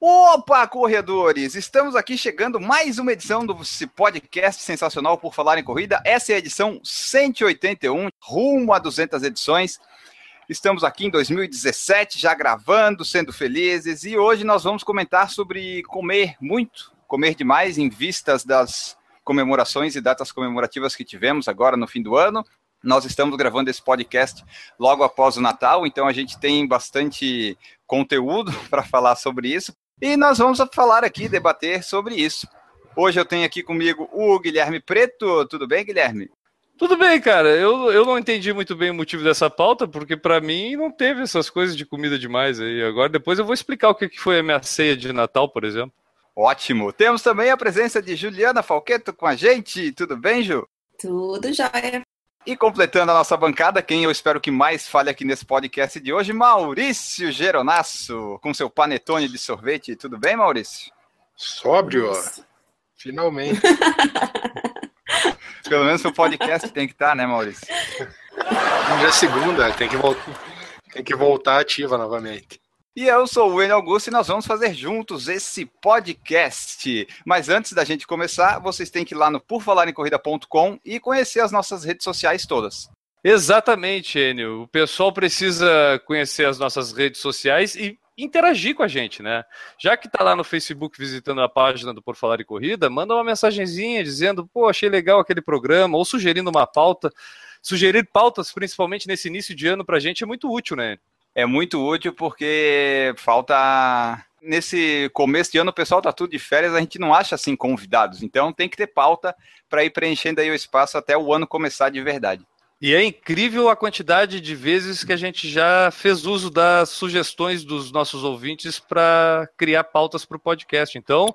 Opa, corredores! Estamos aqui chegando mais uma edição do podcast sensacional por falar em corrida. Essa é a edição 181, rumo a 200 edições. Estamos aqui em 2017, já gravando, sendo felizes, e hoje nós vamos comentar sobre comer muito, comer demais em vistas das comemorações e datas comemorativas que tivemos agora no fim do ano. Nós estamos gravando esse podcast logo após o Natal, então a gente tem bastante conteúdo para falar sobre isso. E nós vamos falar aqui, debater sobre isso. Hoje eu tenho aqui comigo o Guilherme Preto. Tudo bem, Guilherme? Tudo bem, cara. Eu, eu não entendi muito bem o motivo dessa pauta, porque para mim não teve essas coisas de comida demais aí. Agora depois eu vou explicar o que foi a minha ceia de Natal, por exemplo. Ótimo. Temos também a presença de Juliana Falqueto com a gente. Tudo bem, Ju? Tudo jóia. E completando a nossa bancada, quem eu espero que mais fale aqui nesse podcast de hoje, Maurício Geronasso, com seu panetone de sorvete. Tudo bem, Maurício? Sóbrio, ó. Finalmente. Pelo menos o podcast tem que estar, né, Maurício? Hoje é segunda, tem que, voltar, tem que voltar ativa novamente. E eu sou o Enio Augusto e nós vamos fazer juntos esse podcast. Mas antes da gente começar, vocês têm que ir lá no porfalarencorrida.com e conhecer as nossas redes sociais todas. Exatamente, Enio. O pessoal precisa conhecer as nossas redes sociais e interagir com a gente, né? Já que tá lá no Facebook visitando a página do Por Falar em Corrida, manda uma mensagenzinha dizendo, pô, achei legal aquele programa, ou sugerindo uma pauta. Sugerir pautas, principalmente nesse início de ano, pra gente é muito útil, né? É muito útil porque falta. Nesse começo de ano, o pessoal tá tudo de férias, a gente não acha assim convidados. Então tem que ter pauta para ir preenchendo aí o espaço até o ano começar de verdade. E é incrível a quantidade de vezes que a gente já fez uso das sugestões dos nossos ouvintes para criar pautas para o podcast. Então,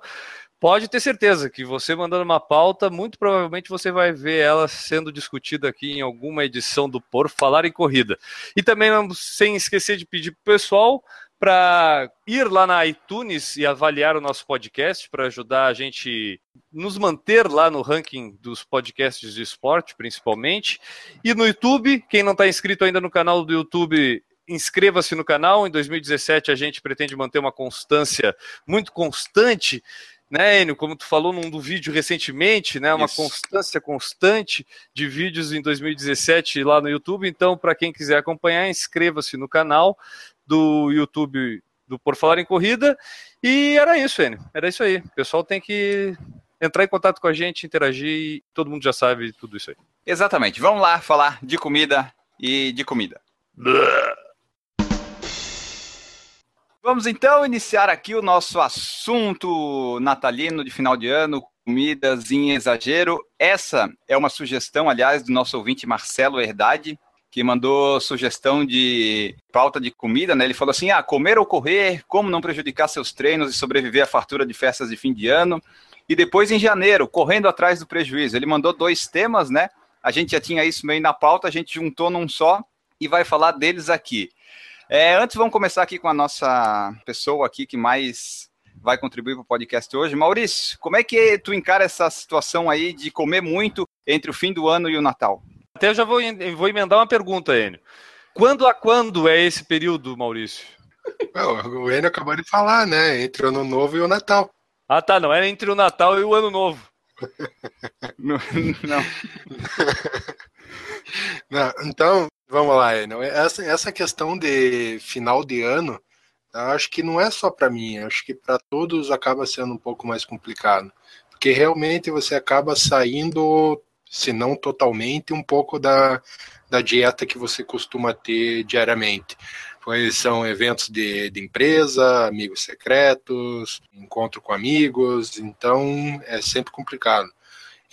pode ter certeza que você mandando uma pauta, muito provavelmente você vai ver ela sendo discutida aqui em alguma edição do Por Falar em Corrida. E também, sem esquecer de pedir para o pessoal para ir lá na iTunes e avaliar o nosso podcast para ajudar a gente nos manter lá no ranking dos podcasts de esporte, principalmente. E no YouTube, quem não está inscrito ainda no canal do YouTube, inscreva-se no canal. Em 2017 a gente pretende manter uma constância muito constante né, Enio, como tu falou num do vídeo recentemente, né, uma Isso. constância constante de vídeos em 2017 lá no YouTube. Então, para quem quiser acompanhar, inscreva-se no canal do YouTube do Por Falar em Corrida. E era isso, Enio. Era isso aí. O pessoal tem que entrar em contato com a gente, interagir. Todo mundo já sabe tudo isso aí. Exatamente. Vamos lá falar de comida e de comida. Blah. Vamos então iniciar aqui o nosso assunto natalino de final de ano, comidas em exagero. Essa é uma sugestão, aliás, do nosso ouvinte Marcelo Herdade, que mandou sugestão de pauta de comida, né? Ele falou assim: ah, comer ou correr, como não prejudicar seus treinos e sobreviver à fartura de festas de fim de ano. E depois em janeiro, correndo atrás do prejuízo. Ele mandou dois temas, né? A gente já tinha isso meio na pauta, a gente juntou num só e vai falar deles aqui. É, antes, vamos começar aqui com a nossa pessoa aqui que mais vai contribuir para o podcast hoje. Maurício, como é que tu encara essa situação aí de comer muito entre o fim do ano e o Natal? Até eu já vou, vou emendar uma pergunta, Enio. Quando a quando é esse período, Maurício? o Enio acabou de falar, né? Entre o Ano Novo e o Natal. Ah, tá. Não era entre o Natal e o Ano Novo. não. não. não. Então, Vamos lá, Enel. Essa, essa questão de final de ano, acho que não é só para mim, acho que para todos acaba sendo um pouco mais complicado. Porque realmente você acaba saindo, se não totalmente, um pouco da, da dieta que você costuma ter diariamente. Pois são eventos de, de empresa, amigos secretos, encontro com amigos, então é sempre complicado.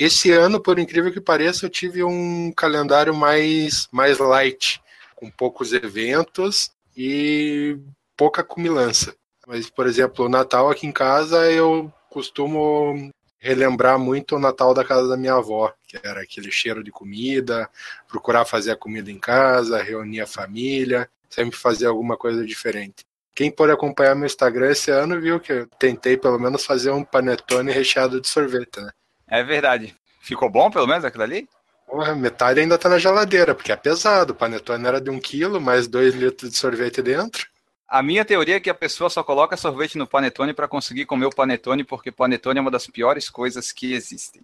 Esse ano, por incrível que pareça, eu tive um calendário mais, mais light, com poucos eventos e pouca cumilança. Mas, por exemplo, o Natal aqui em casa eu costumo relembrar muito o Natal da casa da minha avó, que era aquele cheiro de comida, procurar fazer a comida em casa, reunir a família, sempre fazer alguma coisa diferente. Quem pode acompanhar meu Instagram esse ano viu que eu tentei pelo menos fazer um panetone recheado de sorvete, né? É verdade. Ficou bom, pelo menos, aquilo ali? Porra, metade ainda tá na geladeira, porque é pesado. O panetone era de um quilo, mais dois litros de sorvete dentro. A minha teoria é que a pessoa só coloca sorvete no panetone para conseguir comer o panetone, porque panetone é uma das piores coisas que existem.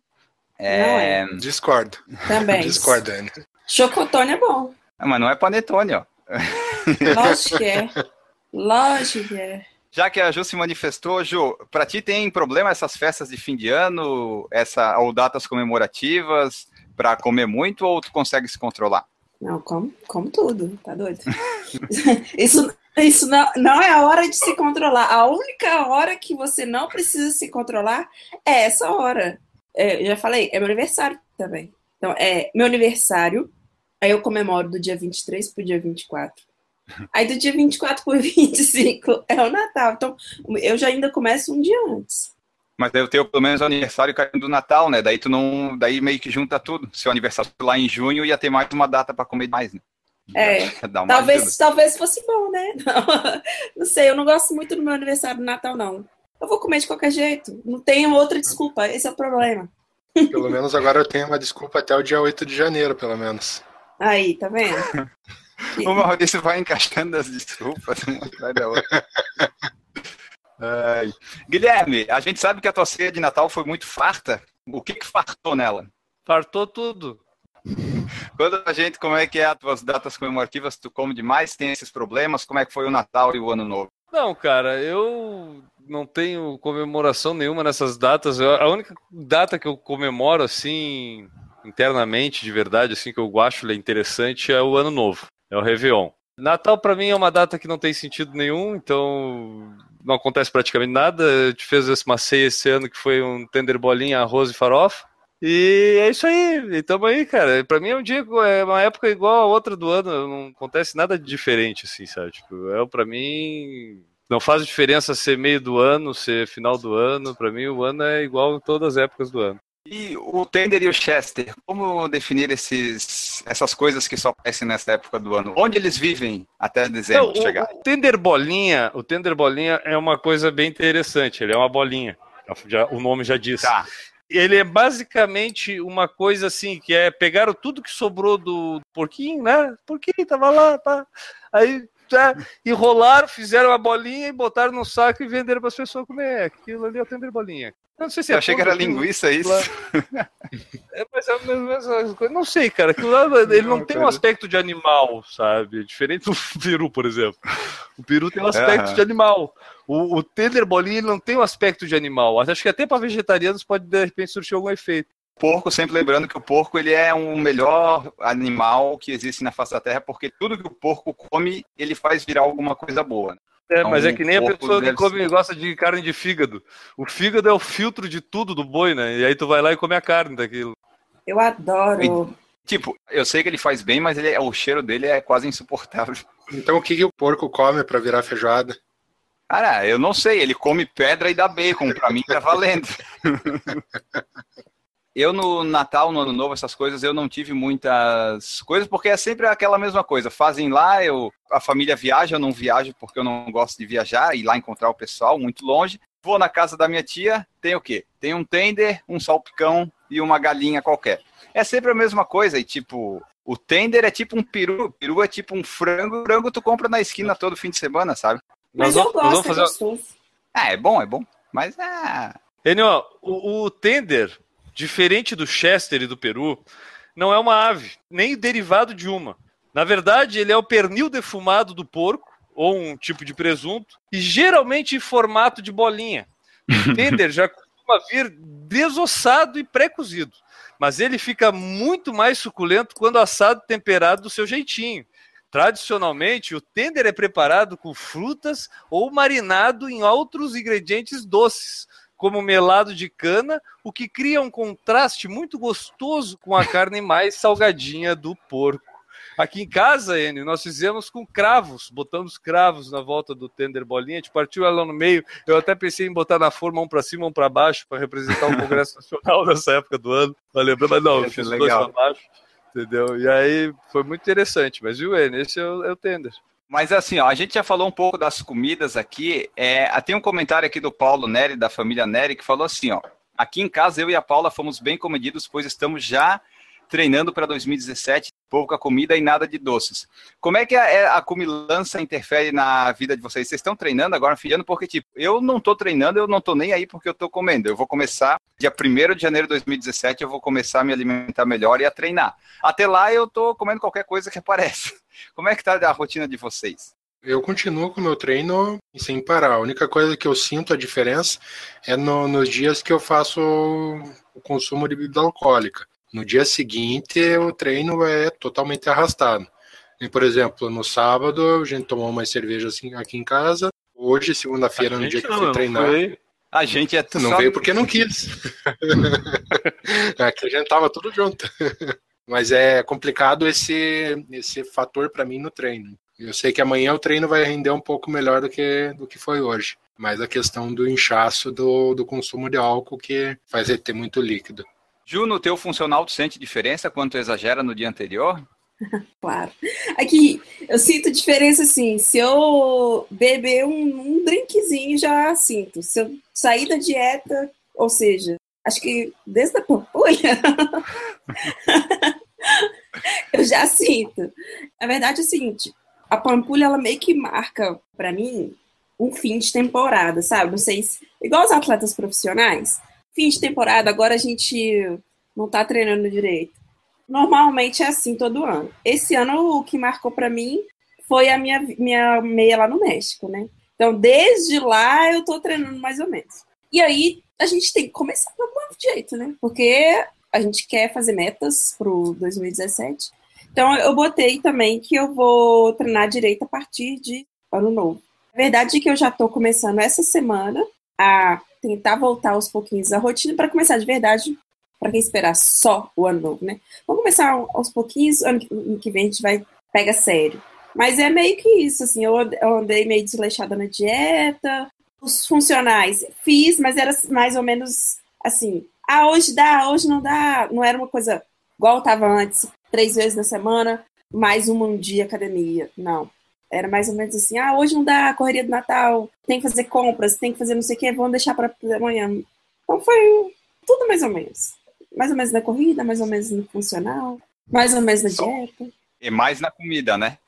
É... é. Discordo. Também. Discordo, Anne. Chocotone é bom. Ah, mas não é panetone, ó. Lógico que é. Lógico que é. Já que a Ju se manifestou, Ju, para ti tem problema essas festas de fim de ano, essa, ou datas comemorativas, para comer muito, ou tu consegue se controlar? Não, como, como tudo, tá doido? isso isso não, não é a hora de se controlar. A única hora que você não precisa se controlar é essa hora. É, eu já falei, é meu aniversário também. Então, é meu aniversário, aí eu comemoro do dia 23 pro dia 24. Aí do dia 24 pro 25 é o Natal. Então, eu já ainda começo um dia antes. Mas daí eu tenho pelo menos o aniversário caindo do Natal, né? Daí tu não. Daí meio que junta tudo. Seu aniversário lá em junho ia ter mais uma data para comer mais, né? É, talvez, talvez fosse bom, né? Não, não, sei, eu não gosto muito do meu aniversário do Natal, não. Eu vou comer de qualquer jeito. Não tenho outra desculpa, esse é o problema. Pelo menos agora eu tenho uma desculpa até o dia 8 de janeiro, pelo menos. Aí, tá vendo? O Maurício vai encaixando as desculpas uma atrás da outra. Ai. Guilherme, a gente sabe que a tua ceia de Natal foi muito farta. O que que fartou nela? Fartou tudo. Quando a gente, como é que é as tuas datas comemorativas, tu come demais, tem esses problemas? Como é que foi o Natal e o Ano Novo? Não, cara, eu não tenho comemoração nenhuma nessas datas. A única data que eu comemoro, assim, internamente, de verdade, assim, que eu acho interessante é o Ano Novo, é o Réveillon. Natal, para mim, é uma data que não tem sentido nenhum, então não acontece praticamente nada. A gente fez uma ceia esse ano que foi um tender bolinha, arroz e farofa. E é isso aí, estamos aí, cara. Pra mim é um dia, é uma época igual a outra do ano, não acontece nada de diferente, assim, sabe? Tipo, é pra mim. Não faz diferença ser meio do ano, ser final do ano. Pra mim, o ano é igual em todas as épocas do ano. E o Tender e o Chester, como definir esses, essas coisas que só aparecem nessa época do ano? Onde eles vivem até dezembro Não, chegar? O, o Tender Bolinha, o Tender Bolinha é uma coisa bem interessante. Ele é uma bolinha. Já, o nome já diz. Tá ele é basicamente uma coisa assim, que é pegaram tudo que sobrou do porquinho, né? Porquinho tava lá, tá? Aí tá, enrolaram, fizeram a bolinha e botaram no saco e venderam para as pessoas comer. Aquilo ali é o tender bolinha. Eu não sei se é Eu achei que era linguiça isso. É, mas é a mesma coisa. Não sei, cara. Aquilo lá, ele não, não tem um aspecto de animal, sabe? Diferente do peru, por exemplo. O peru tem um aspecto de animal. O, o tender bolinha ele não tem um aspecto de animal. Acho que até para vegetarianos pode de repente surgir algum efeito porco, sempre lembrando que o porco ele é um melhor animal que existe na face da terra, porque tudo que o porco come, ele faz virar alguma coisa boa. É, mas é que nem a pessoa que come ser... gosta de carne de fígado. O fígado é o filtro de tudo do boi, né? E aí tu vai lá e come a carne daquilo. Eu adoro. E, tipo, eu sei que ele faz bem, mas ele, o cheiro dele é quase insuportável. Então o que, que o porco come para virar feijoada? Cara, eu não sei. Ele come pedra e dá bacon. Pra mim tá valendo. eu no Natal, no Ano Novo, essas coisas, eu não tive muitas coisas, porque é sempre aquela mesma coisa. Fazem lá, eu, a família viaja, eu não viajo porque eu não gosto de viajar, ir lá encontrar o pessoal muito longe. Vou na casa da minha tia, tem o quê? Tem um tender, um salpicão e uma galinha qualquer. É sempre a mesma coisa, e tipo, o tender é tipo um peru, peru é tipo um frango, frango tu compra na esquina todo fim de semana, sabe? Mas nós eu gosto, vamos fazer... é Ah, é bom, é bom, mas é... Enio, o, o tender, diferente do Chester e do Peru, não é uma ave, nem derivado de uma. Na verdade, ele é o pernil defumado do porco, ou um tipo de presunto, e geralmente em formato de bolinha. O tender já costuma vir desossado e pré-cozido, mas ele fica muito mais suculento quando assado e temperado do seu jeitinho. Tradicionalmente, o tender é preparado com frutas ou marinado em outros ingredientes doces, como melado de cana, o que cria um contraste muito gostoso com a carne mais salgadinha do porco. Aqui em casa, Enio, nós fizemos com cravos, botamos cravos na volta do tender bolinha, a gente partiu ela no meio. Eu até pensei em botar na forma um para cima, um para baixo, para representar o Congresso Nacional nessa época do ano. Pra lembrar, mas não, eu fiz os dois para baixo, entendeu? E aí foi muito interessante. Mas viu, Enio, esse é o, é o tender. Mas assim, ó, a gente já falou um pouco das comidas aqui. É, tem um comentário aqui do Paulo Neri, da família Neri, que falou assim, ó. Aqui em casa, eu e a Paula fomos bem comedidos, pois estamos já treinando para 2017, pouca comida e nada de doces. Como é que a, é, a interfere na vida de vocês? Vocês estão treinando agora, filhando? Porque, tipo, eu não estou treinando, eu não estou nem aí porque eu estou comendo. Eu vou começar, dia 1 de janeiro de 2017, eu vou começar a me alimentar melhor e a treinar. Até lá, eu estou comendo qualquer coisa que aparece. Como é que está a rotina de vocês? Eu continuo com o meu treino sem parar. A única coisa que eu sinto a diferença é no, nos dias que eu faço o consumo de bebida alcoólica. No dia seguinte, o treino é totalmente arrastado. E, por exemplo, no sábado, a gente tomou uma cerveja assim, aqui em casa. Hoje, segunda-feira, no dia que eu fui treinar. Foi... A gente é Não só... veio porque não quis. aqui a gente tava tudo junto. Mas é complicado esse, esse fator para mim no treino. Eu sei que amanhã o treino vai render um pouco melhor do que, do que foi hoje. Mas a questão do inchaço do, do consumo de álcool que faz ele ter muito líquido. Ju, no teu funcional, tu sente diferença quando tu exagera no dia anterior? claro. Aqui, eu sinto diferença assim. Se eu beber um, um drinkzinho, já sinto. Se eu sair da dieta, ou seja, acho que desde a pampulha, eu já sinto. A verdade é o seguinte: a pampulha, ela meio que marca, para mim, um fim de temporada, sabe? Não sei se. Igual os atletas profissionais fim de temporada, agora a gente não tá treinando direito. Normalmente é assim todo ano. Esse ano o que marcou para mim foi a minha, minha meia lá no México, né? Então, desde lá eu tô treinando mais ou menos. E aí a gente tem que começar do bom jeito, né? Porque a gente quer fazer metas pro 2017. Então, eu botei também que eu vou treinar direito a partir de ano novo. A verdade é que eu já tô começando essa semana a tentar voltar aos pouquinhos à rotina para começar de verdade, para quem esperar só o ano novo, né? Vamos começar aos pouquinhos, ano que vem a gente vai pega sério. Mas é meio que isso, assim, eu andei meio desleixada na dieta, os funcionais fiz, mas era mais ou menos assim, ah, hoje dá, hoje não dá, não era uma coisa igual estava antes, três vezes na semana, mais um dia academia, não. Era mais ou menos assim, ah, hoje não dá correria do Natal, tem que fazer compras, tem que fazer não sei o que, vamos deixar para amanhã. Então foi tudo mais ou menos. Mais ou menos na corrida, mais ou menos no funcional, mais ou menos na dieta. E mais na comida, né?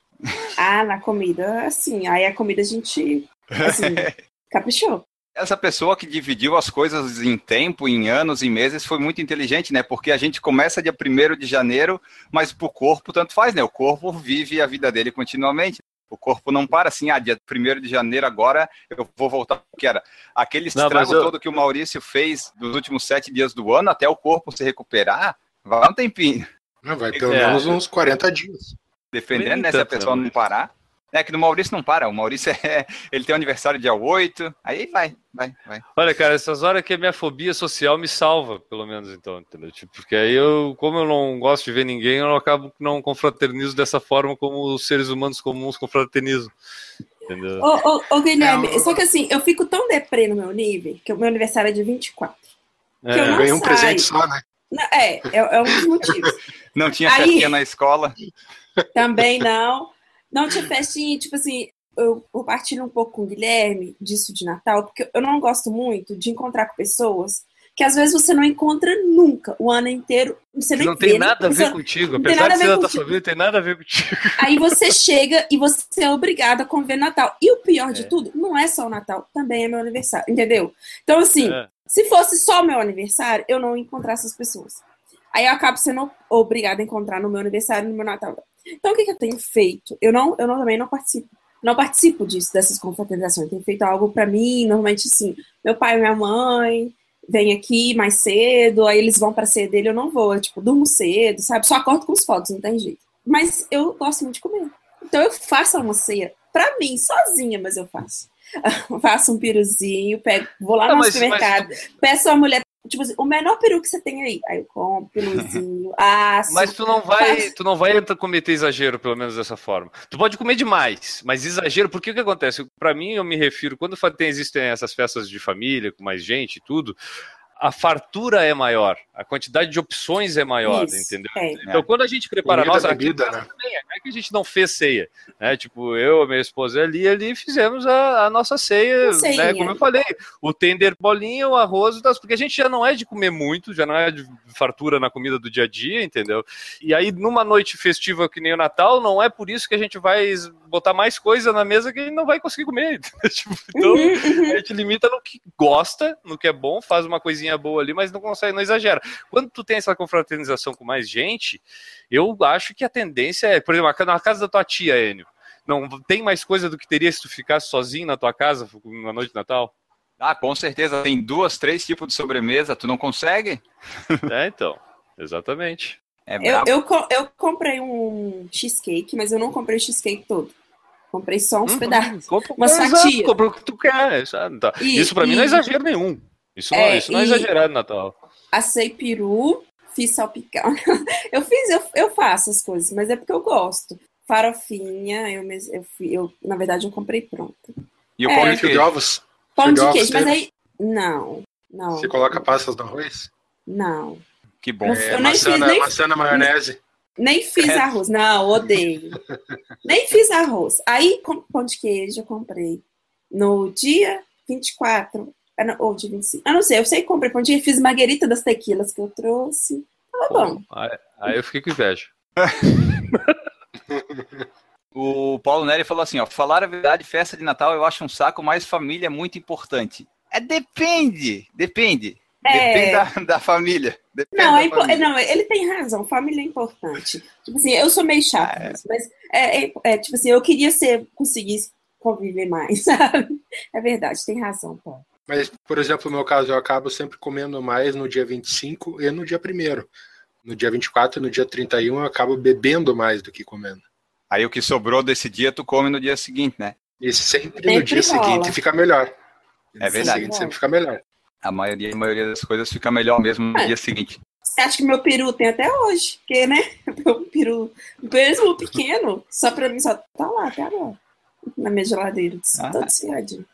Ah, na comida, assim, aí a comida a gente, assim, caprichou. Essa pessoa que dividiu as coisas em tempo, em anos, em meses, foi muito inteligente, né? Porque a gente começa dia 1 de janeiro, mas pro corpo tanto faz, né? O corpo vive a vida dele continuamente. O corpo não para assim, ah, dia 1 de janeiro agora eu vou voltar que era. Aquele estrago eu... todo que o Maurício fez dos últimos sete dias do ano, até o corpo se recuperar, vai um tempinho. Não, vai pelo é. menos uns 40 dias. Defendendo, né? Se a pessoa não parar. É que no Maurício não para, o Maurício é. Ele tem um aniversário dia 8, aí vai, vai, vai. Olha, cara, essas horas que a minha fobia social me salva, pelo menos, então, entendeu? Tipo, porque aí eu, como eu não gosto de ver ninguém, eu acabo não confraternizo dessa forma como os seres humanos comuns confraternizam. Entendeu? Ô, ô, ô Guilherme, é, só que assim, eu fico tão deprê no meu nível, que o meu aniversário é de 24. É. Que eu não Ganhei um presente só, né? Não, é, é, é um dos motivos. Não tinha festinha na escola? Também não. Não tinha festinha, tipo assim, eu compartilho um pouco com o Guilherme disso de Natal, porque eu não gosto muito de encontrar com pessoas que às vezes você não encontra nunca, o ano inteiro. Você não tem vê, nada a ver contigo, apesar de ser da tua família, tem nada a ver contigo. Aí você chega e você é obrigado a conviver Natal. E o pior é. de tudo, não é só o Natal, também é meu aniversário, entendeu? Então, assim, é. se fosse só meu aniversário, eu não ia encontrar essas pessoas. Aí eu acabo sendo obrigada a encontrar no meu aniversário, no meu Natal. Então, o que, que eu tenho feito? Eu não, eu não, também não participo, não participo disso, dessas confraternizações. Eu tenho feito algo para mim, normalmente, sim. Meu pai e minha mãe vêm aqui mais cedo, aí eles vão para cedo dele, eu não vou. Eu, tipo, durmo cedo, sabe? Só acordo com os fotos, não tem jeito. Mas eu gosto muito de comer. Então, eu faço uma ceia para mim, sozinha, mas eu faço. faço um piruzinho, pego, vou lá não, no mas, supermercado, mas... peço a mulher Tipo assim, o menor peru que você tem aí. Aí eu compro peruzinho, aço. Mas tu não vai, faço- tu não vai cometer exagero, pelo menos dessa forma. Tu pode comer demais, mas exagero, porque o que acontece? Pra mim, eu me refiro, quando tem, existem essas festas de família, com mais gente e tudo, a fartura é maior, a quantidade de opções é maior, Isso, entendeu? é. Então, quando a gente prepara a Comida, nossa bebida, aqui, né? também, não é que a gente não fez ceia, né? Tipo, eu, a minha esposa ali, ali fizemos a, a nossa ceia, né? Como eu falei, o tender bolinha, o arroz, porque a gente já não é de comer muito, já não é de fartura na comida do dia a dia, entendeu? E aí, numa noite festiva que nem o Natal, não é por isso que a gente vai botar mais coisa na mesa que a gente não vai conseguir comer. Tipo, então, Uhum, a gente limita no que gosta, no que é bom, faz uma coisinha boa ali, mas não consegue, não exagera. Quando tu tem essa confraternização com mais gente, eu acho que a tendência é, por exemplo, na casa da tua tia, Enio, não tem mais coisa do que teria se tu ficasse sozinho na tua casa na noite de Natal? Ah, com certeza. Tem duas, três tipos de sobremesa. Tu não consegue? É, então. Exatamente. É Eu, eu, eu comprei um cheesecake, mas eu não comprei o cheesecake todo. Comprei só uns Uhum. pedaços. Compra, Umas exato, fatias. compra o que tu quer. Tá. E- Isso pra mim não é exagero nenhum. Isso, não, É, isso não é exagerado Natal. Assei peru, fiz salpicão. eu fiz, eu, eu faço as coisas, mas é porque eu gosto. Farofinha, eu, mes- eu, fui- eu na verdade eu comprei pronto. E o é. pão de Fio de queijo? ovos. Pão de queijo, mas aí. Não, não. Você coloca passas no arroz? Não. Que bom. Não É, Eu nem maçã, fiz, na, nem- maçã na maionese. Nem fiz É. arroz. Não, odeio. Nem fiz arroz. Aí, com pão de queijo, eu comprei no dia 24, ah, não, ou dia 25. Eu não sei, eu sei que comprei pão de queijo, fiz marguerita das tequilas que eu trouxe. Tava bom. Aí, aí eu fiquei com inveja. O Paulo Nery falou assim, ó, falar a verdade, festa de Natal eu acho um saco, mas família é muito importante. É depende, depende. É. Depende da, da família. Depende Não, da é impo- família. não, ele tem razão, família é importante. Tipo assim, eu sou meio chata, Ah, é. mas é, é- é, tipo assim, eu queria ser, conseguir conviver mais, sabe? É verdade, tem razão, Paulo. Mas, por exemplo, no meu caso, eu acabo sempre comendo mais no dia 25 e no dia 1 No dia 24 e no dia 31 eu acabo bebendo mais do que comendo. Aí o que sobrou desse dia, tu come no dia seguinte, né? E sempre, Sempre no dia rola. seguinte fica melhor. É No dia verdade. seguinte sempre fica melhor. A maioria, a maioria das coisas fica melhor mesmo no É. dia seguinte. Você acha que meu peru tem até hoje? Porque, né? Meu peru, mesmo pequeno, só pra mim só tá lá até agora. Na minha geladeira, Ah. todo desfiadinho.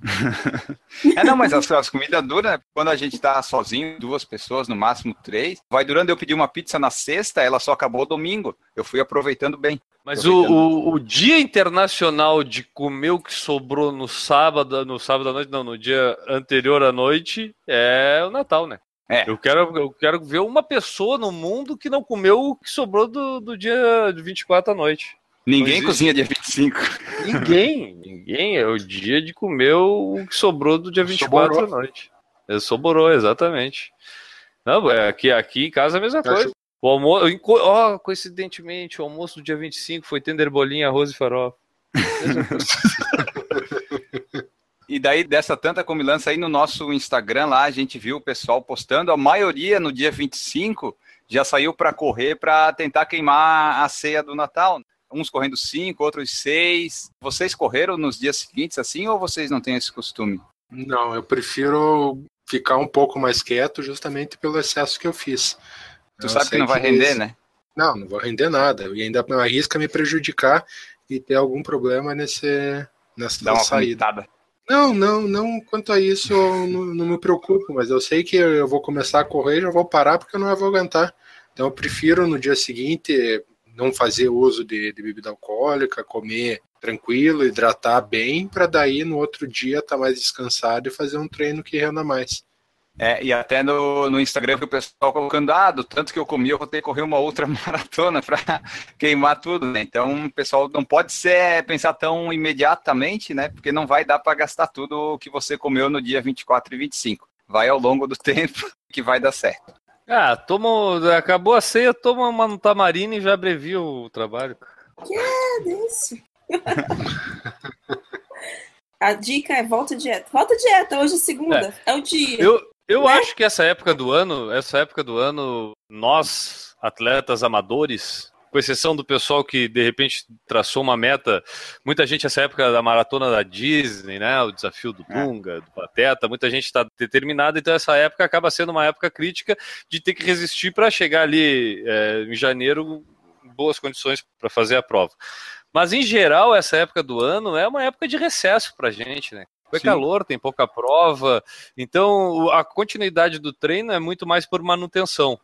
É, não, mas as, as comidas duram, né? quando a gente tá sozinho, duas pessoas, no máximo três, vai durando. Eu pedi uma pizza na sexta, ela só acabou domingo. Eu fui aproveitando bem. Mas o, o, o dia internacional de comer o que sobrou no sábado, no sábado à noite, não, no dia anterior à noite, é o Natal, né? É. Eu quero, eu quero ver uma pessoa no mundo que não comeu o que sobrou do, do dia de 24 à noite. Ninguém cozinha dia 25. Ninguém, ninguém. É o dia de comer o que sobrou do dia 24 Soborou. à noite. É, soborou, exatamente. Não, é, aqui, aqui em casa é a mesma coisa. O almoço, ó, coincidentemente, o almoço do dia 25 foi tender bolinha, arroz e farofa. E daí, dessa tanta comilança aí no nosso Instagram lá, a gente viu o pessoal postando, a maioria no dia 25 já saiu para correr para tentar queimar a ceia do Natal. Uns correndo cinco, outros seis. Vocês correram nos dias seguintes assim ou vocês não têm esse costume? Não, eu prefiro ficar um pouco mais quieto justamente pelo excesso que eu fiz. Tu Eu sabe que não vai render, né? Não, não vou render nada. E ainda arrisca me prejudicar e ter algum problema nesse, nessa Dá uma saída. vomitada. Não, não, não. Quanto a isso, eu não, não me preocupo, mas eu sei que eu vou começar a correr e já vou parar porque eu não vou aguentar. Então eu prefiro no dia seguinte não fazer uso de, de bebida alcoólica, comer tranquilo, hidratar bem, para daí no outro dia estar mais descansado e fazer um treino que renda mais. É, e até no, no Instagram que o pessoal colocando, ah, do tanto que eu comi, eu vou ter que correr uma outra maratona para queimar tudo, né? Então, o pessoal não pode ser pensar tão imediatamente, né? Porque não vai dar para gastar tudo o que você comeu no dia 24 e 25. Vai ao longo do tempo que vai dar certo. Ah, toma, acabou a ceia, toma uma tamarina e já abrevia o trabalho. É desse. A dica é volta dieta. Volta dieta, hoje é segunda. É, o dia. Eu, eu Né? acho que essa época do ano, essa época do ano, nós, atletas amadores, com exceção do pessoal que de repente traçou uma meta, muita gente essa época da maratona da Disney, né, o desafio do é. Dunga, do Pateta, muita gente está determinada, então essa época acaba sendo uma época crítica de ter que resistir para chegar ali é, em janeiro em boas condições para fazer a prova. Mas em geral essa época do ano é uma época de recesso para gente, né? É calor, tem pouca prova, então a continuidade do treino é muito mais por manutenção.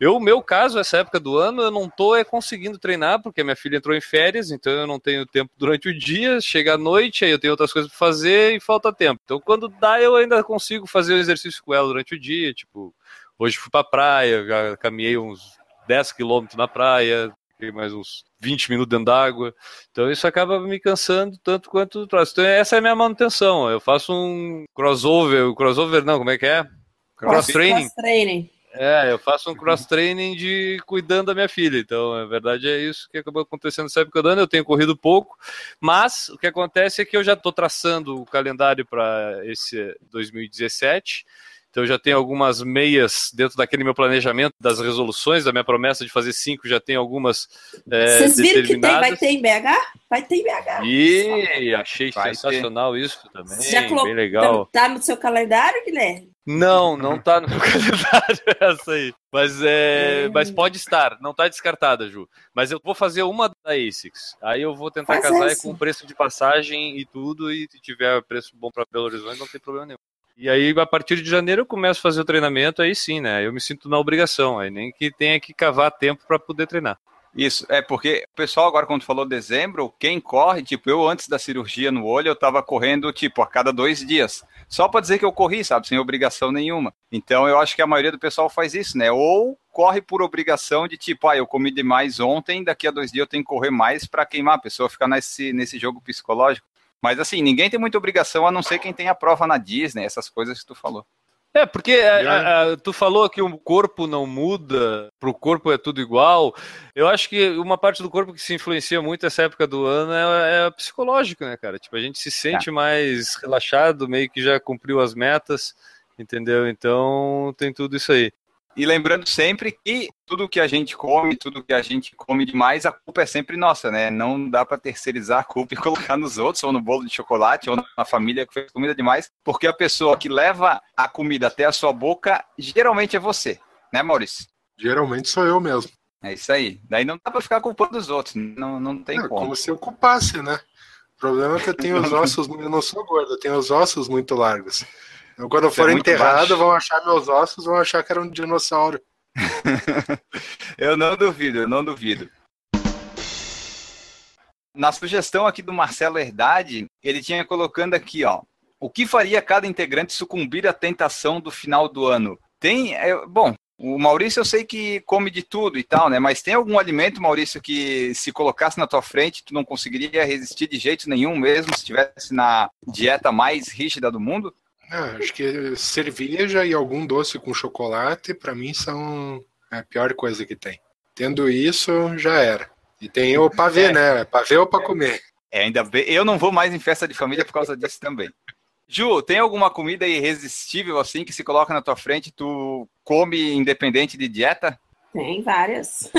Eu, meu caso, essa época do ano, eu não estou é, conseguindo treinar, porque minha filha entrou em férias, então eu não tenho tempo durante o dia, chega à noite, aí eu tenho outras coisas para fazer e falta tempo. Então, quando dá, eu ainda consigo fazer o exercício com ela durante o dia, tipo, hoje fui para praia, caminhei uns 10 quilômetros na praia, mais uns 20 minutos dentro d'água. Então isso acaba me cansando tanto quanto o próximo. Então essa é a minha manutenção. Eu faço um crossover, crossover não, como é que é? Cross training. Cross training. É, eu faço um cross-training de cuidando da minha filha. Então, a verdade é isso que acabou acontecendo nessa época do ano. Eu tenho corrido pouco, mas o que acontece é que eu já estou traçando o calendário para esse 2017. Então já tenho algumas meias dentro daquele meu planejamento das resoluções, da minha promessa de fazer cinco, já tem algumas é, Vocês viram que tem, vai ter em BH? Vai ter em BH. E achei vai sensacional ter. isso também, já bem legal. Tá no seu calendário, Guilherme? Não, não tá no meu calendário essa aí. Mas, é, hum. mas pode estar, não tá descartada, Ju. Mas eu vou fazer uma da ASICS. Aí eu vou tentar Faz casar com o preço de passagem e tudo, e se tiver preço bom para Belo Horizonte, não tem problema nenhum. E aí, a partir de janeiro, eu começo a fazer o treinamento, aí sim, né? Eu me sinto na obrigação, aí nem que tenha que cavar tempo para poder treinar. Isso, é porque o pessoal agora quando falou dezembro, quem corre, tipo, eu antes da cirurgia no olho, eu tava correndo, tipo, a cada dois dias. Só para dizer que eu corri, sabe, sem obrigação nenhuma. Então eu acho que a maioria do pessoal faz isso, né? Ou corre por obrigação de tipo, ah, eu comi demais ontem, daqui a dois dias eu tenho que correr mais para queimar. A pessoa ficar nesse, nesse jogo psicológico. Mas assim, ninguém tem muita obrigação a não ser quem tem a prova na Disney, essas coisas que tu falou. É, porque a, a, tu falou que o corpo não muda, pro corpo é tudo igual. Eu acho que uma parte do corpo que se influencia muito essa época do ano é, é psicológico, né, cara? Tipo, a gente se sente é. mais relaxado, meio que já cumpriu as metas, entendeu? Então tem tudo isso aí. E lembrando sempre que tudo que a gente come, tudo que a gente come demais, a culpa é sempre nossa, né? Não dá para terceirizar a culpa e colocar nos outros, ou no bolo de chocolate, ou na família que fez comida demais, porque a pessoa que leva a comida até a sua boca geralmente é você, né, Maurício? Geralmente sou eu mesmo. É isso aí. Daí não dá para ficar culpando os outros, não, não tem é, como. Como se eu culpasse, né? O problema é que eu tenho os ossos, eu não sou gordo, eu tenho os ossos muito largos. Então, quando eu for é enterrado, vão achar meus ossos, vão achar que era um dinossauro. eu não duvido, eu não duvido. Na sugestão aqui do Marcelo Herdade, ele tinha colocando aqui, ó, o que faria cada integrante sucumbir à tentação do final do ano? Tem, é, bom, o Maurício eu sei que come de tudo e tal, né? Mas tem algum alimento, Maurício, que se colocasse na tua frente, tu não conseguiria resistir de jeito nenhum mesmo se estivesse na dieta mais rígida do mundo? Ah, acho que cerveja e algum doce com chocolate, para mim, são a pior coisa que tem. Tendo isso, já era. E tem o pavê, é. né? Pavê ou para comer. É, ainda bem. Eu não vou mais em festa de família por causa disso também. Ju, tem alguma comida irresistível assim que se coloca na tua frente tu come independente de dieta? Tem várias.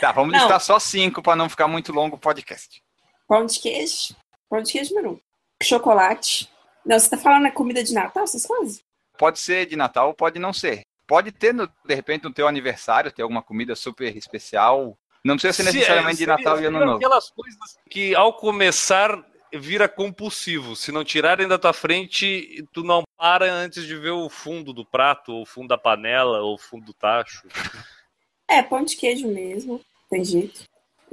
Tá, vamos não. listar só cinco para não ficar muito longo o podcast. Pão de queijo. Pão de queijo número um. Chocolate. Não, você tá falando na comida de Natal, essas coisas? Pode ser de Natal, pode não ser. Pode ter, no, de repente, no teu aniversário, ter alguma comida super especial. Não precisa ser necessariamente de Natal e Ano Novo. aquelas coisas que, ao começar, vira compulsivo. Se não tirarem da tua frente, tu não para antes de ver o fundo do prato, ou o fundo da panela, ou o fundo do tacho. É, pão de queijo mesmo, tem jeito.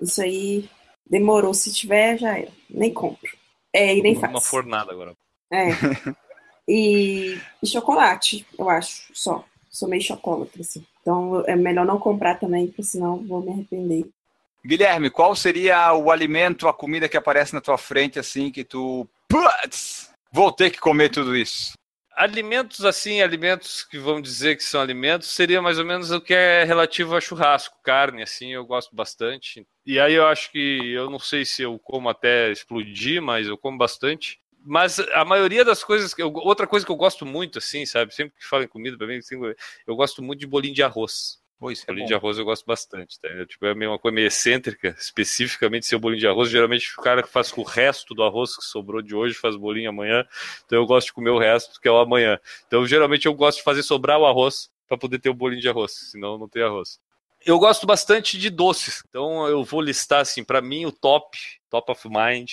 Isso aí demorou. Se tiver, já era. Nem compro. É, e nem faz. Uma fornada agora. É. E, e, chocolate, eu acho, só. Sou meio chocolate, assim. Então é melhor não comprar também, porque senão vou me arrepender. Guilherme, qual seria o alimento, a comida que aparece na tua frente, assim, que tu. Putz, vou ter que comer tudo isso? Alimentos, assim, alimentos que vamos dizer que são alimentos, seria mais ou menos o que é relativo a churrasco, carne, assim, eu gosto bastante. E aí eu acho que, eu não sei se eu como até explodir, mas eu como bastante mas a maioria das coisas que eu, outra coisa que eu gosto muito assim sabe sempre que falo em comida para mim assim, eu gosto muito de bolinho de arroz Pois, é bolinho bom. de arroz eu gosto bastante, tá? Tipo, é uma coisa meio excêntrica, especificamente ser o bolinho de arroz. Geralmente o cara que faz com o resto do arroz que sobrou de hoje faz bolinho amanhã. Então eu gosto de comer o resto, que é o amanhã. Então geralmente eu gosto de fazer sobrar o arroz para poder ter o bolinho de arroz, senão não tem arroz. Eu gosto bastante de doces, então eu vou listar assim, para mim o top, top of mind,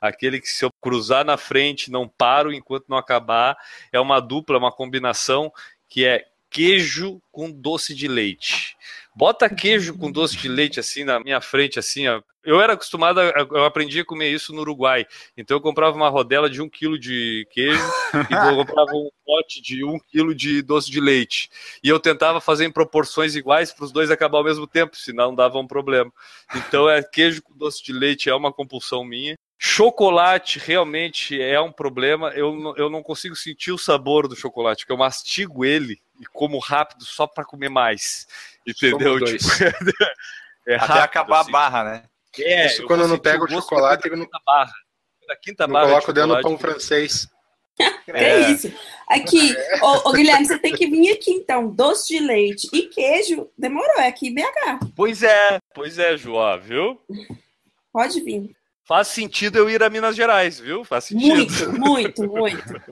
aquele que se eu cruzar na frente não paro enquanto não acabar, é uma dupla, uma combinação que é queijo com doce de leite. Bota queijo com doce de leite assim na minha frente, assim, ó. Eu era acostumado, a, eu aprendi a comer isso no Uruguai. Então eu comprava uma rodela de um quilo de queijo e eu comprava um pote de um quilo de doce de leite. E eu tentava fazer em proporções iguais para os dois acabar ao mesmo tempo, senão dava um problema. Então é queijo com doce de leite é uma compulsão minha. Chocolate realmente é um problema. Eu, não- eu não consigo sentir o sabor do chocolate, porque eu mastigo ele e como rápido só para comer mais. Entendeu? Tipo, é Até rápido, acabar assim. a barra, né? É, Isso eu quando eu não pego o chocolate, não- da quinta barra. Da quinta Não barra de coloco dentro do pão francês. Que é isso? Aqui, ô, ô, Guilherme, você tem que vir aqui então. Doce de leite e queijo. Demorou, é aqui em BH. Pois é, pois é, João, viu? Pode vir. Faz sentido eu ir a Minas Gerais, viu? Faz sentido. Muito, muito, muito.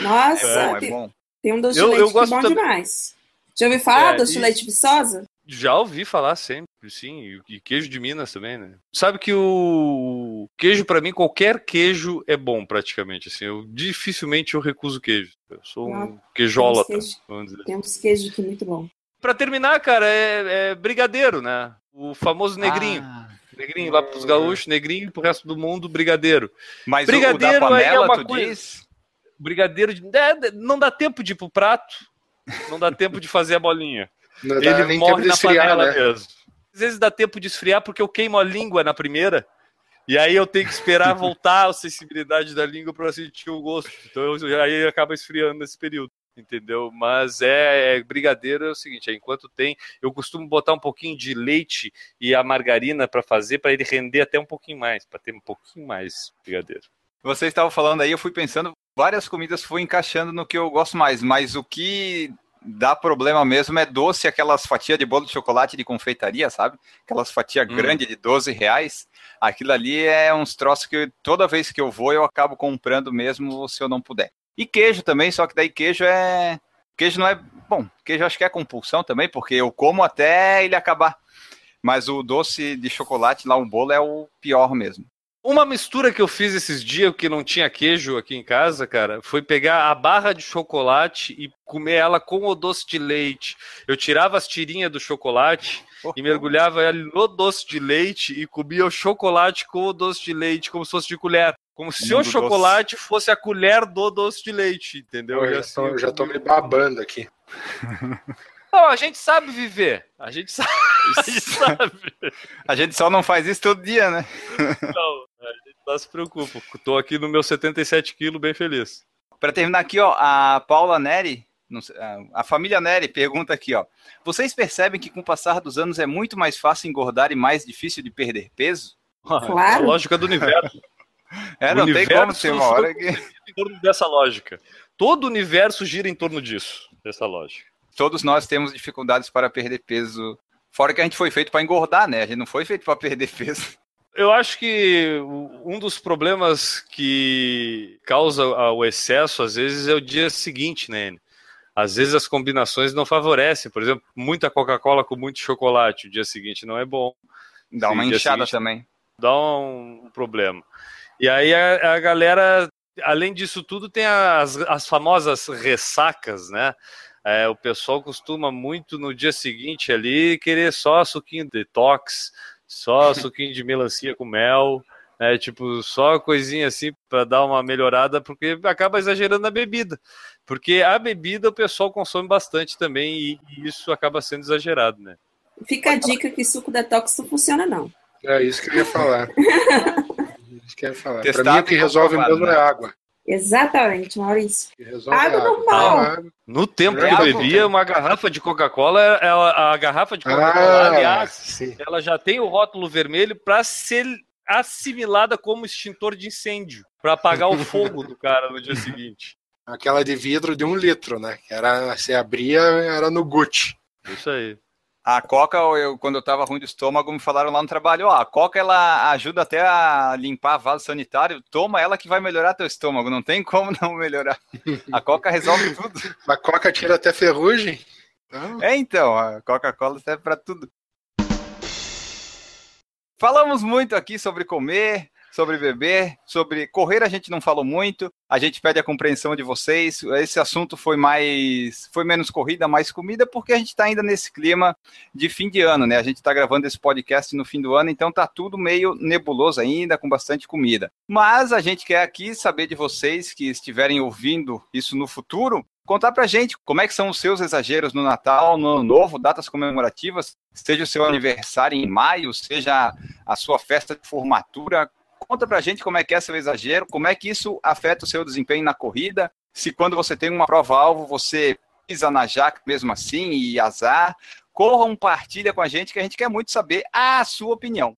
Nossa, É bom, é tem, bom. tem um doce Eu- de leite eu que é gosto bom também. demais. Já ouviu falar É, doce de leite viçosa? Já ouvi falar sempre, sim, e- queijo de Minas também, né? Sabe que o queijo pra mim qualquer queijo é bom praticamente, assim. Eu dificilmente eu recuso queijo. Eu sou um Não, queijólatra, temos queijo. vamos dizer. Tem uns queijos aqui muito bom. Pra terminar, cara, é, é brigadeiro, né? O famoso negrinho. Ah, Negrinho lá pros gaúchos, negrinho pro resto do mundo, brigadeiro. mas Brigadeiro o, o da é panela, uma tu coisa- diz? Brigadeiro de... é, não dá tempo de ir pro prato, não dá tempo de fazer a bolinha. Não dá Ele nem morre na esfriar, panela né? mesmo. Às vezes dá tempo de esfriar porque eu queimo a língua na primeira. E aí eu tenho que esperar voltar a sensibilidade da língua para sentir o gosto. Então eu- aí acaba esfriando nesse período. Entendeu? Mas é, é brigadeiro é o seguinte, é, enquanto tem, eu costumo botar um pouquinho de leite e a margarina para fazer para ele render até um pouquinho mais, para ter um pouquinho mais brigadeiro. Vocês estavam falando aí, eu fui pensando, várias comidas fui encaixando no que eu gosto mais, mas o que dá problema mesmo é doce, aquelas fatias de bolo de chocolate de confeitaria, sabe? Aquelas fatias Hum. grandes de 12 reais. Aquilo ali é uns troços que toda vez que eu vou eu acabo comprando mesmo se eu não puder. E queijo também, só que daí queijo é. Queijo não é. Bom, queijo acho que é compulsão também, porque eu como até ele acabar. Mas o doce de chocolate lá, o bolo, é o pior mesmo. Uma mistura que eu fiz esses dias que não tinha queijo aqui em casa, cara, foi pegar a barra de chocolate e comer ela com o doce de leite. Eu tirava as tirinhas do chocolate e mergulhava ela no doce de leite e comia o chocolate com o doce de leite, como se fosse de colher. Como se o chocolate fosse a colher do doce de leite, entendeu? Eu já, assim tô, eu já tô comia. me babando aqui. Não, a gente sabe viver. A gente sabe. A gente sabe. A gente só não faz isso todo dia, né? Não, a gente não se preocupa. Tô aqui no meu 77 quilos, bem feliz. Para terminar aqui, ó, a Paula Neri, a- família Neri pergunta aqui, ó. Vocês percebem que com o passar dos anos é muito mais fácil engordar e mais difícil de perder peso? Claro. A lógica do universo. É, não tem como ter uma hora que em torno dessa lógica. Todo o universo gira em torno disso, dessa lógica. todos nós temos dificuldades para perder peso. Fora que a gente foi feito para engordar, né? A gente não foi feito para perder peso. Eu acho que um dos problemas que causa o excesso, às vezes, é o dia seguinte, né? Às vezes as combinações não favorecem. Por exemplo, muita Coca-Cola com muito chocolate, o dia seguinte não é bom. Dá uma inchada seguinte- também. dá um problema. E aí a, a galera, além disso tudo, tem as, as famosas ressacas, né? É, o pessoal costuma muito no dia seguinte ali querer só suquinho detox, só suquinho de melancia com mel, né? tipo, só coisinha assim para dar uma melhorada, porque acaba exagerando na bebida. Porque a bebida o pessoal consome bastante também e, e isso acaba sendo exagerado, né? Fica a dica que suco detox não funciona, não. É isso que eu ia falar. isso que eu ia falar. Pra Testado mim, o que resolve mesmo né? é água. Exatamente, Maurício. Água é água. normal. Água. No tempo que eu bebia, uma garrafa de Coca-Cola, a garrafa de Coca-Cola, Ah, aliás, sim. ela já tem o rótulo vermelho para ser assimilada como extintor de incêndio, para apagar o fogo do cara no dia seguinte. Aquela de vidro de um litro, né? Que Era, você abria, era no Gucci. Isso aí. A coca, eu, quando eu tava ruim do estômago, me falaram lá no trabalho, ó, a coca ela ajuda até a limpar vaso sanitário, toma ela que vai melhorar teu estômago, não tem como não melhorar. A coca resolve tudo. A coca tira até ferrugem. Então... É então, a Coca-Cola serve para tudo. Falamos muito aqui sobre comer, sobre beber, sobre correr a gente não falou muito. A gente pede a compreensão de vocês. Esse assunto foi mais, foi menos corrida, mais comida, porque a gente está ainda nesse clima de fim de ano, né? A gente está gravando esse podcast no fim do ano, então tá tudo meio nebuloso ainda, com bastante comida. Mas a gente quer aqui saber de vocês que estiverem ouvindo isso no futuro, contar pra gente como é que são os seus exageros no Natal, no Ano Novo, datas comemorativas, seja o seu aniversário em maio, seja a sua festa de formatura, Conta pra gente como é que é seu exagero, como é que isso afeta o seu desempenho na corrida, se quando você tem uma prova-alvo você pisa na jaca mesmo assim e azar. Corra, um partilha com a gente que a gente quer muito saber a sua opinião.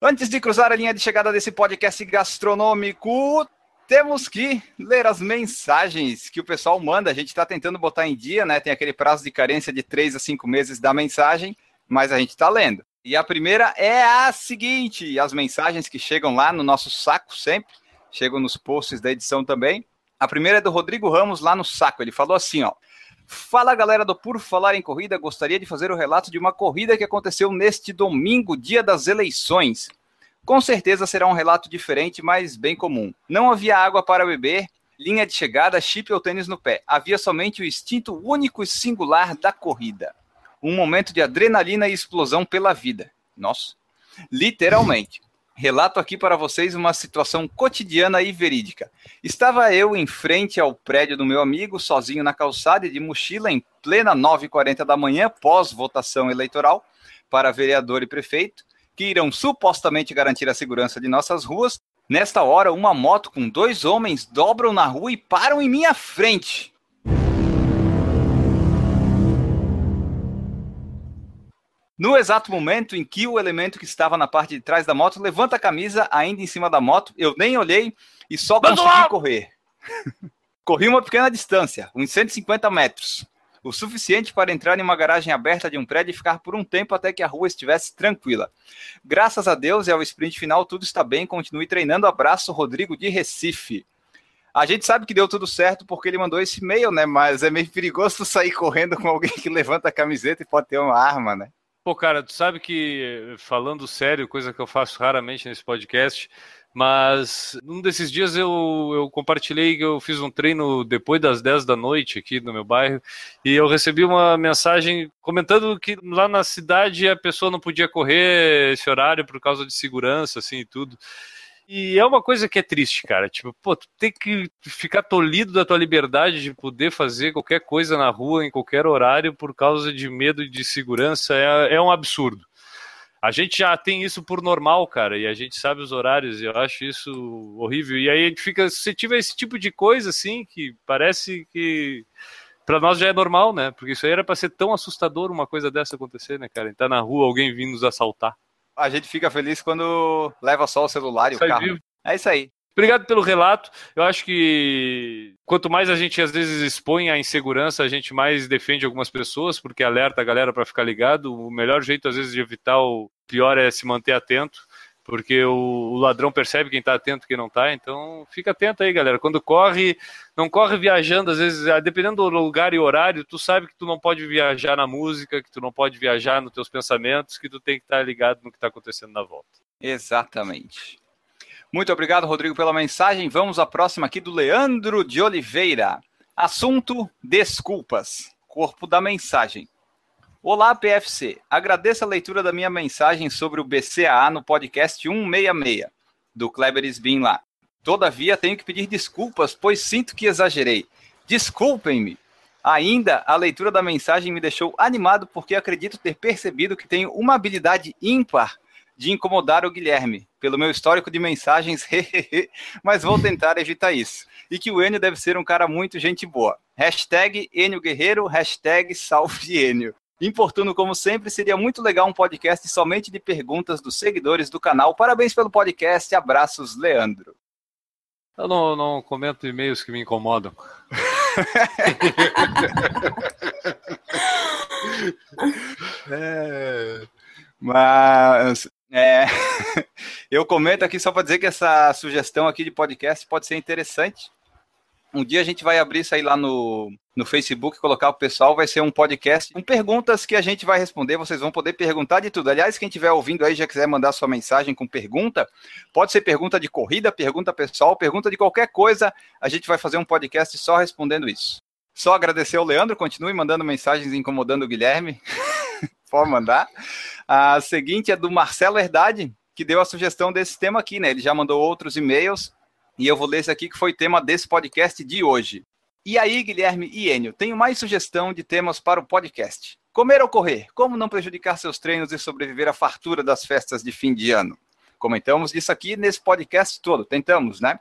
Antes de cruzar a linha de chegada desse podcast gastronômico, temos que ler as mensagens que o pessoal manda. A gente está tentando botar em dia, né? Tem aquele prazo de carência de 3 a 5 meses da mensagem, mas a gente está lendo. E a primeira é a seguinte: as mensagens que chegam lá no nosso saco sempre, chegam nos posts da edição também. A primeira é do Rodrigo Ramos lá no saco. Ele falou assim, ó. Fala galera do Por Falar em Corrida, gostaria de fazer o relato de uma corrida que aconteceu neste domingo, dia das eleições. Com certeza será um relato diferente, mas bem comum. Não havia água para beber, linha de chegada, chip ou tênis no pé. Havia somente o instinto único e singular da corrida um momento de adrenalina e explosão pela vida. Nossa, literalmente. Relato aqui para vocês uma situação cotidiana e verídica. Estava eu em frente ao prédio do meu amigo, sozinho na calçada e de mochila, em plena 9h40 da manhã, pós-votação eleitoral para vereador e prefeito, que irão supostamente garantir a segurança de nossas ruas. Nesta hora, uma moto com dois homens dobram na rua e param em minha frente. No exato momento em que o elemento que estava na parte de trás da moto levanta a camisa ainda em cima da moto, eu nem olhei e só consegui correr. Corri uma pequena distância, uns 150 metros, o suficiente para entrar em uma garagem aberta de um prédio e ficar por um tempo até que a rua estivesse tranquila. Graças a Deus e ao sprint final tudo está bem, continue treinando. Abraço, Rodrigo de Recife. A gente sabe que deu tudo certo porque ele mandou esse e-mail, né? Mas é meio perigoso sair correndo com alguém que levanta a camiseta e pode ter uma arma, né? Pô, cara, tu sabe que, falando sério, coisa que eu faço raramente nesse podcast, mas num desses dias eu, eu compartilhei que eu fiz um treino depois das 10 da noite aqui no meu bairro e eu recebi uma mensagem comentando que lá na cidade a pessoa não podia correr esse horário por causa de segurança, assim, e tudo. E é uma coisa que é triste, cara. Tipo, pô, tu tem que ficar tolhido da tua liberdade de poder fazer qualquer coisa na rua, em qualquer horário, por causa de medo de segurança. É, é um absurdo. A gente já tem isso por normal, cara, e a gente sabe os horários, e eu acho isso horrível. E aí a gente fica suscetível a esse tipo de coisa, assim, que parece que para nós já é normal, né? Porque isso aí era para ser tão assustador uma coisa dessa acontecer, né, cara? Entrar na rua, alguém vindo nos assaltar a gente fica feliz quando leva só o celular e o carro. Vivo. É isso aí. Obrigado pelo relato. Eu acho que quanto mais a gente às vezes expõe a insegurança, a gente mais defende algumas pessoas, porque alerta a galera para ficar ligado. O melhor jeito às vezes de evitar o pior é se manter atento porque o, ladrão percebe quem está atento e quem não está, então fica atento aí, galera. Quando corre, não corre viajando, às vezes, ah, dependendo do lugar e horário, tu sabe que tu não pode viajar na música, que tu não pode viajar nos teus pensamentos, que tu tem que estar tá ligado no que está acontecendo na volta. Exatamente. Muito obrigado, Rodrigo, pela mensagem. Vamos à próxima aqui do Leandro de Oliveira. Assunto: desculpas. Corpo da mensagem. Olá, PFC. Agradeço a leitura da minha mensagem sobre o BCAA no podcast 166, do Kleber Sbin lá. Todavia, tenho que pedir desculpas, pois sinto que exagerei. Desculpem-me. Ainda, a leitura da mensagem me deixou animado porque acredito ter percebido que tenho uma habilidade ímpar de incomodar o Guilherme, pelo meu histórico de mensagens, mas vou tentar evitar isso. E que o Enio deve ser um cara muito gente boa. Hashtag Enio Guerreiro, hashtag salve Enio. Importuno, como sempre, seria muito legal um podcast somente de perguntas dos seguidores do canal. Parabéns pelo podcast. Abraços, Leandro. Eu não, não comento e-mails que me incomodam. É, mas é, eu comento aqui só para dizer que essa sugestão aqui de podcast pode ser interessante. Um dia a gente vai abrir isso aí lá no, no Facebook, colocar o pessoal, vai ser um podcast com perguntas que a gente vai responder, vocês vão poder perguntar de tudo. Aliás, quem estiver ouvindo aí, já quiser mandar sua mensagem com pergunta, pode ser pergunta de corrida, pergunta pessoal, pergunta de qualquer coisa, a gente vai fazer um podcast só respondendo isso. Só agradecer ao Leandro, continue mandando mensagens incomodando o Guilherme. Pode mandar. A seguinte é do Marcelo Herdade, que deu a sugestão desse tema aqui, né? Ele já mandou outros e-mails e eu vou ler esse aqui que foi tema desse podcast de hoje. E aí, Guilherme e Enio, tenho mais sugestão de temas para o podcast. Comer ou correr? Como não prejudicar seus treinos e sobreviver à fartura das festas de fim de ano? Comentamos isso aqui nesse podcast todo, tentamos, né?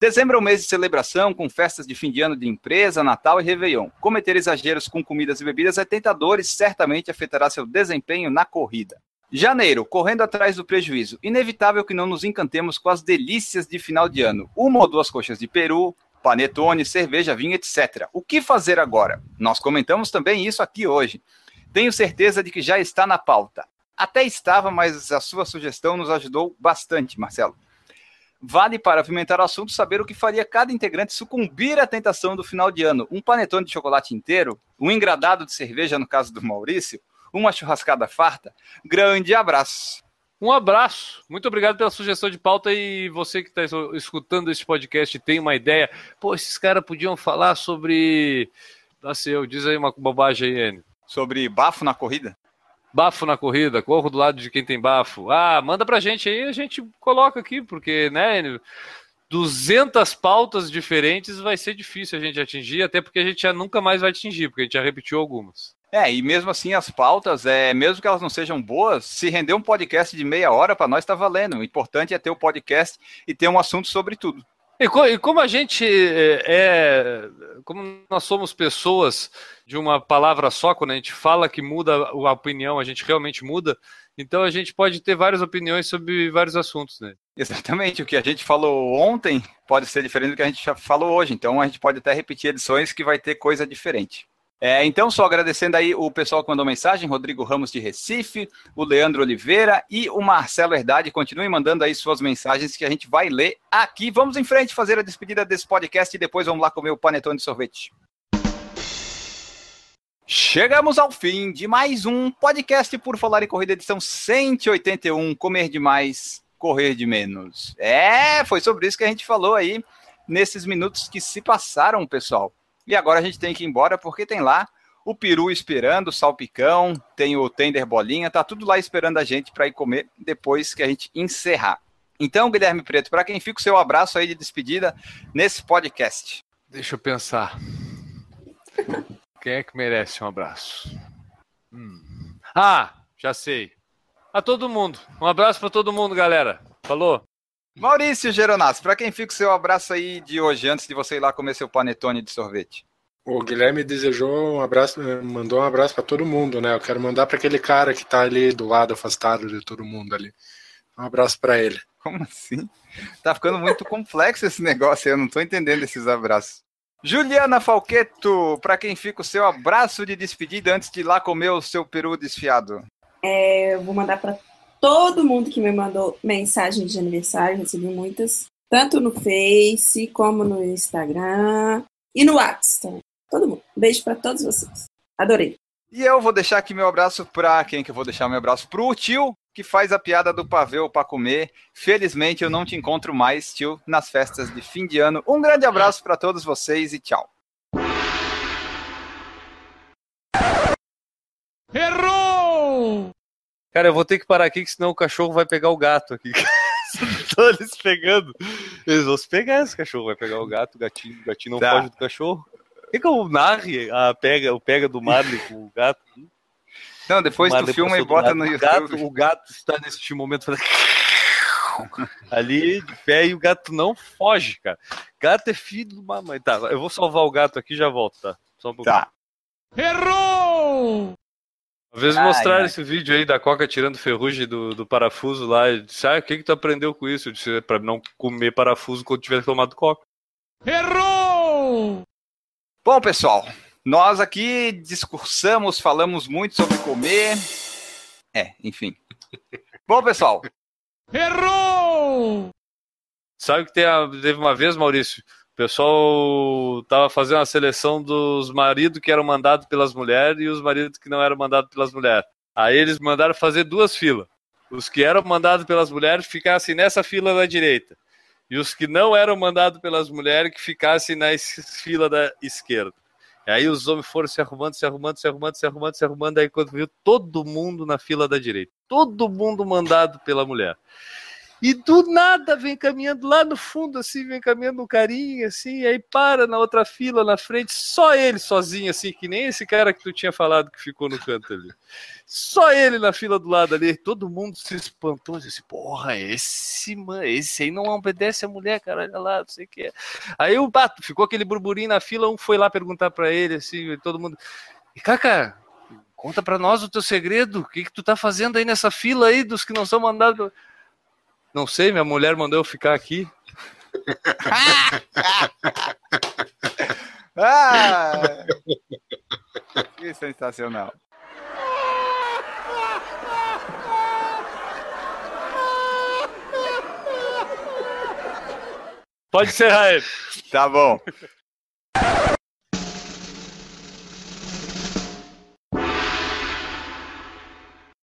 Dezembro é um mês de celebração, com festas de fim de ano de empresa, Natal e Réveillon. Cometer exageros com comidas e bebidas é tentador e certamente afetará seu desempenho na corrida. Janeiro, correndo atrás do prejuízo. Inevitável que não nos encantemos com as delícias de final de ano. Uma ou duas coxas de peru, panetone, cerveja, vinho, etc. O que fazer agora? Nós comentamos também isso aqui hoje. Tenho certeza de que já está na pauta. Até estava, mas a sua sugestão nos ajudou bastante, Marcelo. Vale para apimentar o assunto saber o que faria cada integrante sucumbir à tentação do final de ano. Um panetone de chocolate inteiro, um engradado de cerveja no caso do Maurício, uma churrascada farta. Grande abraço. Um abraço. Muito obrigado pela sugestão de pauta e você que está escutando esse podcast tem uma ideia. Pô, esses caras podiam falar sobre. Nasceu, diz aí uma bobagem aí, Enio. Sobre bafo na corrida? Bafo na corrida, corro do lado de quem tem bafo. Ah, manda pra gente aí, a gente coloca aqui, porque, né, Enio? 200 pautas diferentes vai ser difícil a gente atingir, até porque a gente já nunca mais vai atingir, porque a gente já repetiu algumas. É, e mesmo assim as pautas, é, mesmo que elas não sejam boas, se render um podcast de meia hora para nós está valendo. O importante é ter o podcast e ter um assunto sobre tudo. E, co e, como a gente é, é, como nós somos pessoas de uma palavra só, quando a gente fala que muda a opinião, a gente realmente muda. Então a gente pode ter várias opiniões sobre vários assuntos, né? Exatamente. O que a gente falou ontem pode ser diferente do que a gente já falou hoje. Então a gente pode até repetir edições que vai ter coisa diferente. É, então, só agradecendo aí o pessoal que mandou mensagem, Rodrigo Ramos de Recife, o Leandro Oliveira e o Marcelo Herdade. Continue mandando aí suas mensagens que a gente vai ler aqui. Vamos em frente fazer a despedida desse podcast e depois vamos lá comer o panetone de sorvete. Chegamos ao fim de mais um podcast por falar em corrida edição 181, comer demais, correr de menos. É, foi sobre isso que a gente falou aí nesses minutos que se passaram, pessoal. E agora a gente tem que ir embora porque tem lá o peru esperando, o salpicão, tem o tender bolinha, tá tudo lá esperando a gente para ir comer depois que a gente encerrar. Então, Guilherme Preto, para quem fica o seu abraço aí de despedida nesse podcast? Deixa eu pensar. Quem é que merece um abraço? Hum. Ah, já sei. A todo mundo. Um abraço para todo mundo, galera. Falou. Maurício Geronasso, para quem fica o seu abraço aí de hoje, antes de você ir lá comer seu panetone de sorvete? O Guilherme desejou um abraço, mandou um abraço para todo mundo, né? Eu quero mandar para aquele cara que tá ali do lado, afastado de todo mundo ali. Um abraço para ele. Como assim? Tá ficando muito complexo esse negócio, eu não tô entendendo esses abraços. Juliana Falqueto, para quem fica o seu abraço de despedida antes de ir lá comer o seu peru desfiado? É, eu vou mandar para todo mundo que me mandou mensagem de aniversário, recebi muitas, tanto no Face como no Instagram e no WhatsApp. Todo mundo. beijo para todos vocês. Adorei. E eu vou deixar aqui meu abraço para quem que eu vou deixar meu abraço pro tio que faz a piada do pavê para comer. Felizmente eu não te encontro mais, tio, nas festas de fim de ano. Um grande abraço para todos vocês e tchau. Errou! Cara, eu vou ter que parar aqui, que senão o cachorro vai pegar o gato aqui. Estão eles pegando. Eles vão se pegar, esse cachorro vai pegar o gato, o gatinho, o gatinho não tá. foge do cachorro. Quer que eu narre a pega, o pega do Marley com o gato? Não, depois tu filma e bota no YouTube. O gato, o gato está nesse momento fazendo... ali de pé e o gato não foge, cara. Gato é filho do mamãe. Tá, eu vou salvar o gato aqui e já volto, tá? Só um pouquinho. Tá. Errou! Uma vez mostraram ai. esse vídeo aí da Coca tirando ferrugem do, do parafuso lá. E disse, ah, o que, que tu aprendeu com isso? Eu disse, é pra não comer parafuso quando tiver tomado Coca. Errou! Bom, pessoal, Nós aqui discursamos, falamos muito sobre comer. É, enfim. Bom, pessoal. Errou! Sabe que tem a- teve uma vez, Maurício? O pessoal tava fazendo a seleção dos maridos que eram mandados pelas mulheres e os maridos que não eram mandados pelas mulheres. Aí eles mandaram fazer duas filas. Os que eram mandados pelas mulheres ficassem nessa fila da direita. E os que não eram mandados pelas mulheres que ficassem na fila da esquerda. E aí os homens foram se arrumando, se arrumando, se arrumando, se arrumando, se arrumando. Aí quando viu todo mundo na fila da direita. Todo mundo mandado pela mulher. E do nada vem caminhando lá no fundo, assim, vem caminhando um carinha, assim, aí para na outra fila, na frente, só ele sozinho, assim, que nem esse cara que tu tinha falado que ficou no canto ali. Só ele na fila do lado ali, todo mundo se espantou, disse, porra, esse, mano, esse aí não obedece a mulher, cara, olha lá, não sei o que é. Aí o bato, ficou aquele burburinho na fila, um foi lá perguntar pra ele, assim, todo mundo, e Caca, conta pra nós o teu segredo, o que que tu tá fazendo aí nessa fila aí dos que não são mandados... Não sei, minha mulher mandou eu ficar aqui. Ah! Que sensacional. Pode encerrar ele. Tá bom.